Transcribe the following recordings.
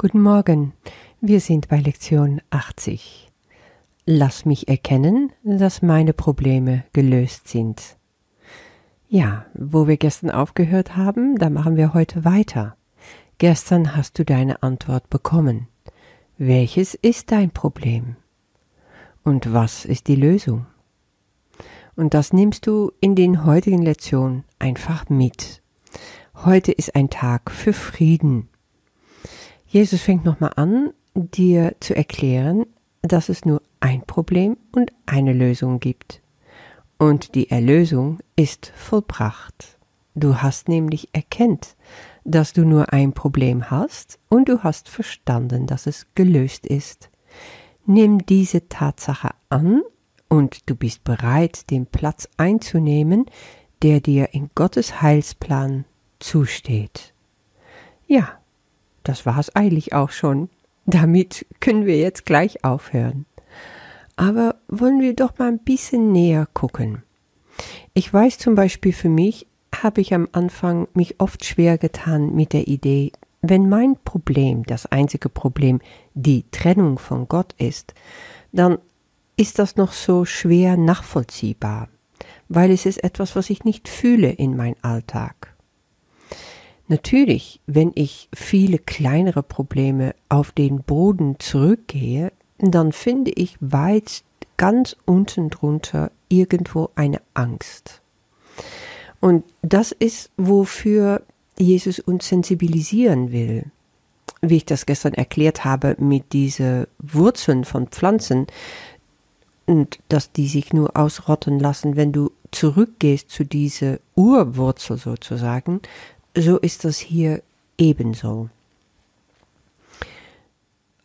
Guten Morgen, wir sind bei Lektion 80. Lass mich erkennen, dass meine Probleme gelöst sind. Ja, wo wir gestern aufgehört haben, da machen wir heute weiter. Gestern hast du deine Antwort bekommen. Welches ist dein Problem? Und was ist die Lösung? Und das nimmst du in den heutigen Lektionen einfach mit. Heute ist ein Tag für Frieden. Jesus fängt nochmal an, dir zu erklären, dass es nur ein Problem und eine Lösung gibt. Und die Erlösung ist vollbracht. Du hast nämlich erkennt, dass du nur ein Problem hast und du hast verstanden, dass es gelöst ist. Nimm diese Tatsache an und du bist bereit, den Platz einzunehmen, der dir in Gottes Heilsplan zusteht. Ja, das war's eilig auch schon. Damit können wir jetzt gleich aufhören. Aber wollen wir doch mal ein bisschen näher gucken. Ich weiß zum Beispiel für mich, habe ich am Anfang mich oft schwer getan mit der Idee, wenn mein Problem, das einzige Problem, die Trennung von Gott ist, dann ist das noch so schwer nachvollziehbar, weil es ist etwas, was ich nicht fühle in mein Alltag. Natürlich, wenn ich viele kleinere Probleme auf den Boden zurückgehe, dann finde ich weit ganz unten drunter irgendwo eine Angst. Und das ist, wofür Jesus uns sensibilisieren will. Wie ich das gestern erklärt habe mit diese Wurzeln von Pflanzen und dass die sich nur ausrotten lassen, wenn du zurückgehst zu dieser Urwurzel sozusagen, so ist das hier ebenso.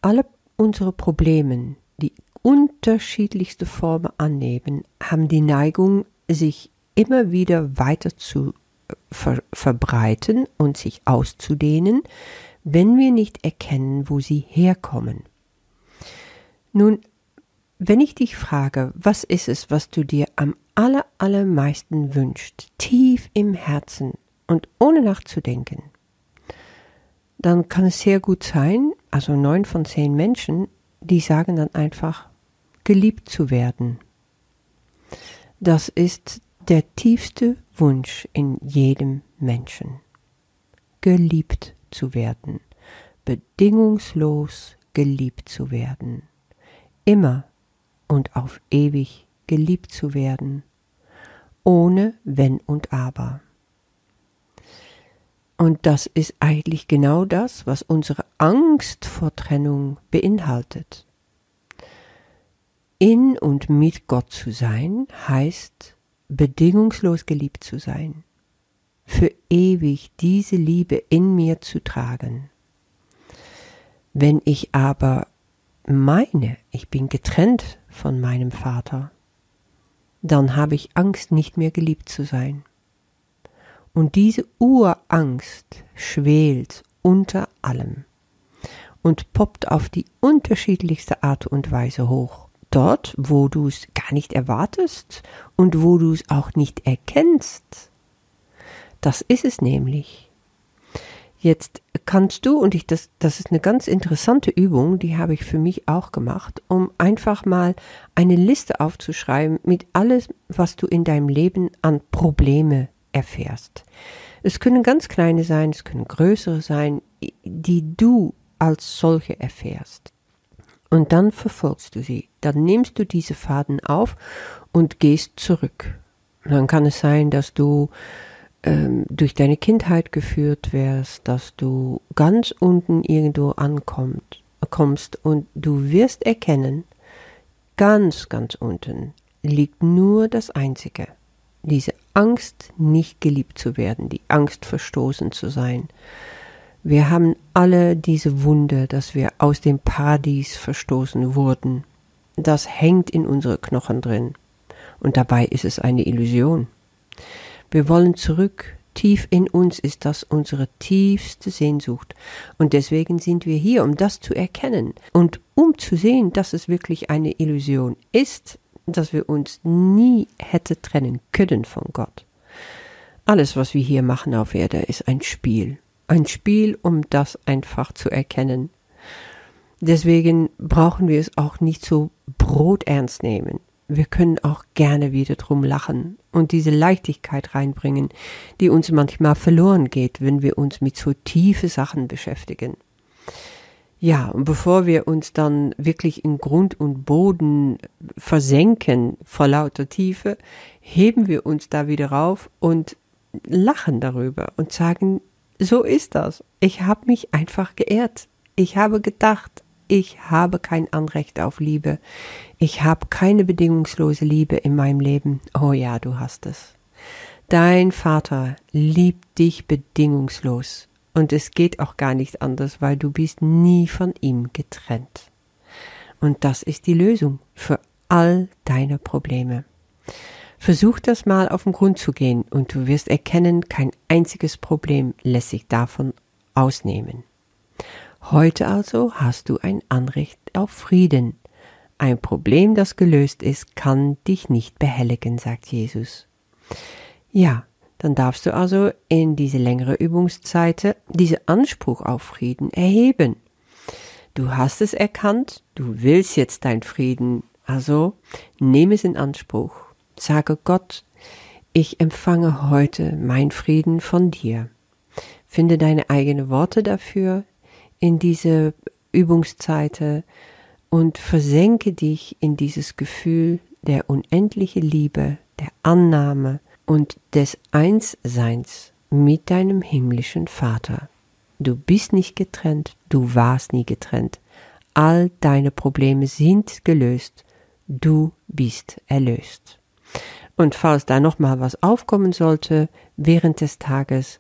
Alle unsere Probleme, die unterschiedlichste Formen annehmen, haben die Neigung, sich immer wieder weiter zu äh, ver verbreiten und sich auszudehnen, wenn wir nicht erkennen, wo sie herkommen. Nun, wenn ich dich frage, was ist es, was du dir am aller, allermeisten wünschst, tief im Herzen, und ohne nachzudenken, dann kann es sehr gut sein, also neun von zehn Menschen, die sagen dann einfach, geliebt zu werden. Das ist der tiefste Wunsch in jedem Menschen. Geliebt zu werden, bedingungslos geliebt zu werden, immer und auf ewig geliebt zu werden, ohne Wenn und Aber. Und das ist eigentlich genau das, was unsere Angst vor Trennung beinhaltet. In und mit Gott zu sein heißt bedingungslos geliebt zu sein, für ewig diese Liebe in mir zu tragen. Wenn ich aber meine, ich bin getrennt von meinem Vater, dann habe ich Angst, nicht mehr geliebt zu sein. Und diese Urangst schwelt unter allem und poppt auf die unterschiedlichste Art und Weise hoch. Dort, wo du es gar nicht erwartest und wo du es auch nicht erkennst. Das ist es nämlich. Jetzt kannst du, und ich, das, das ist eine ganz interessante Übung, die habe ich für mich auch gemacht, um einfach mal eine Liste aufzuschreiben mit alles, was du in deinem Leben an Probleme erfährst. Es können ganz kleine sein, es können größere sein, die du als solche erfährst. Und dann verfolgst du sie. Dann nimmst du diese Faden auf und gehst zurück. dann kann es sein, dass du ähm, durch deine Kindheit geführt wärst, dass du ganz unten irgendwo ankommst kommst und du wirst erkennen, ganz, ganz unten liegt nur das Einzige, diese Angst, nicht geliebt zu werden, die Angst, verstoßen zu sein. Wir haben alle diese Wunde, dass wir aus dem Paradies verstoßen wurden. Das hängt in unsere Knochen drin. Und dabei ist es eine Illusion. Wir wollen zurück. Tief in uns ist das unsere tiefste Sehnsucht. Und deswegen sind wir hier, um das zu erkennen und um zu sehen, dass es wirklich eine Illusion ist, dass wir uns nie hätte trennen können von Gott. Alles, was wir hier machen auf Erde, ist ein Spiel. Ein Spiel, um das einfach zu erkennen. Deswegen brauchen wir es auch nicht so broternst nehmen. Wir können auch gerne wieder drum lachen und diese Leichtigkeit reinbringen, die uns manchmal verloren geht, wenn wir uns mit so tiefe Sachen beschäftigen. Ja, und bevor wir uns dann wirklich in Grund und Boden versenken vor lauter Tiefe, heben wir uns da wieder rauf und lachen darüber und sagen, so ist das. Ich habe mich einfach geehrt. Ich habe gedacht, ich habe kein Anrecht auf Liebe. Ich habe keine bedingungslose Liebe in meinem Leben. Oh ja, du hast es. Dein Vater liebt dich bedingungslos. Und es geht auch gar nicht anders, weil du bist nie von ihm getrennt. Und das ist die Lösung für all deine Probleme. Versuch das mal auf den Grund zu gehen und du wirst erkennen, kein einziges Problem lässt sich davon ausnehmen. Heute also hast du ein Anrecht auf Frieden. Ein Problem, das gelöst ist, kann dich nicht behelligen, sagt Jesus. Ja, dann darfst du also in diese längere Übungszeit diesen Anspruch auf Frieden erheben. Du hast es erkannt, du willst jetzt dein Frieden, also nimm es in Anspruch. Sage Gott, ich empfange heute mein Frieden von dir. Finde deine eigenen Worte dafür, in diese Übungszeiten und versenke dich in dieses Gefühl der unendlichen Liebe, der Annahme und des Einsseins mit deinem himmlischen Vater. Du bist nicht getrennt, du warst nie getrennt. All deine Probleme sind gelöst, du bist erlöst. Und falls da nochmal was aufkommen sollte während des Tages,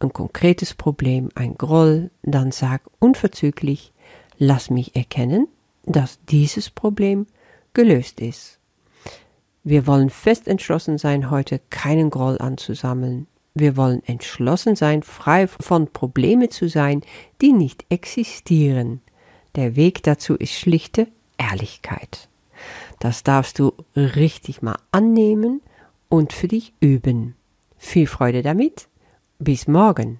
ein konkretes Problem, ein Groll, dann sag unverzüglich, lass mich erkennen, dass dieses Problem gelöst ist. Wir wollen fest entschlossen sein, heute keinen Groll anzusammeln. Wir wollen entschlossen sein, frei von Probleme zu sein, die nicht existieren. Der Weg dazu ist schlichte Ehrlichkeit. Das darfst du richtig mal annehmen und für dich üben. Viel Freude damit bis morgen.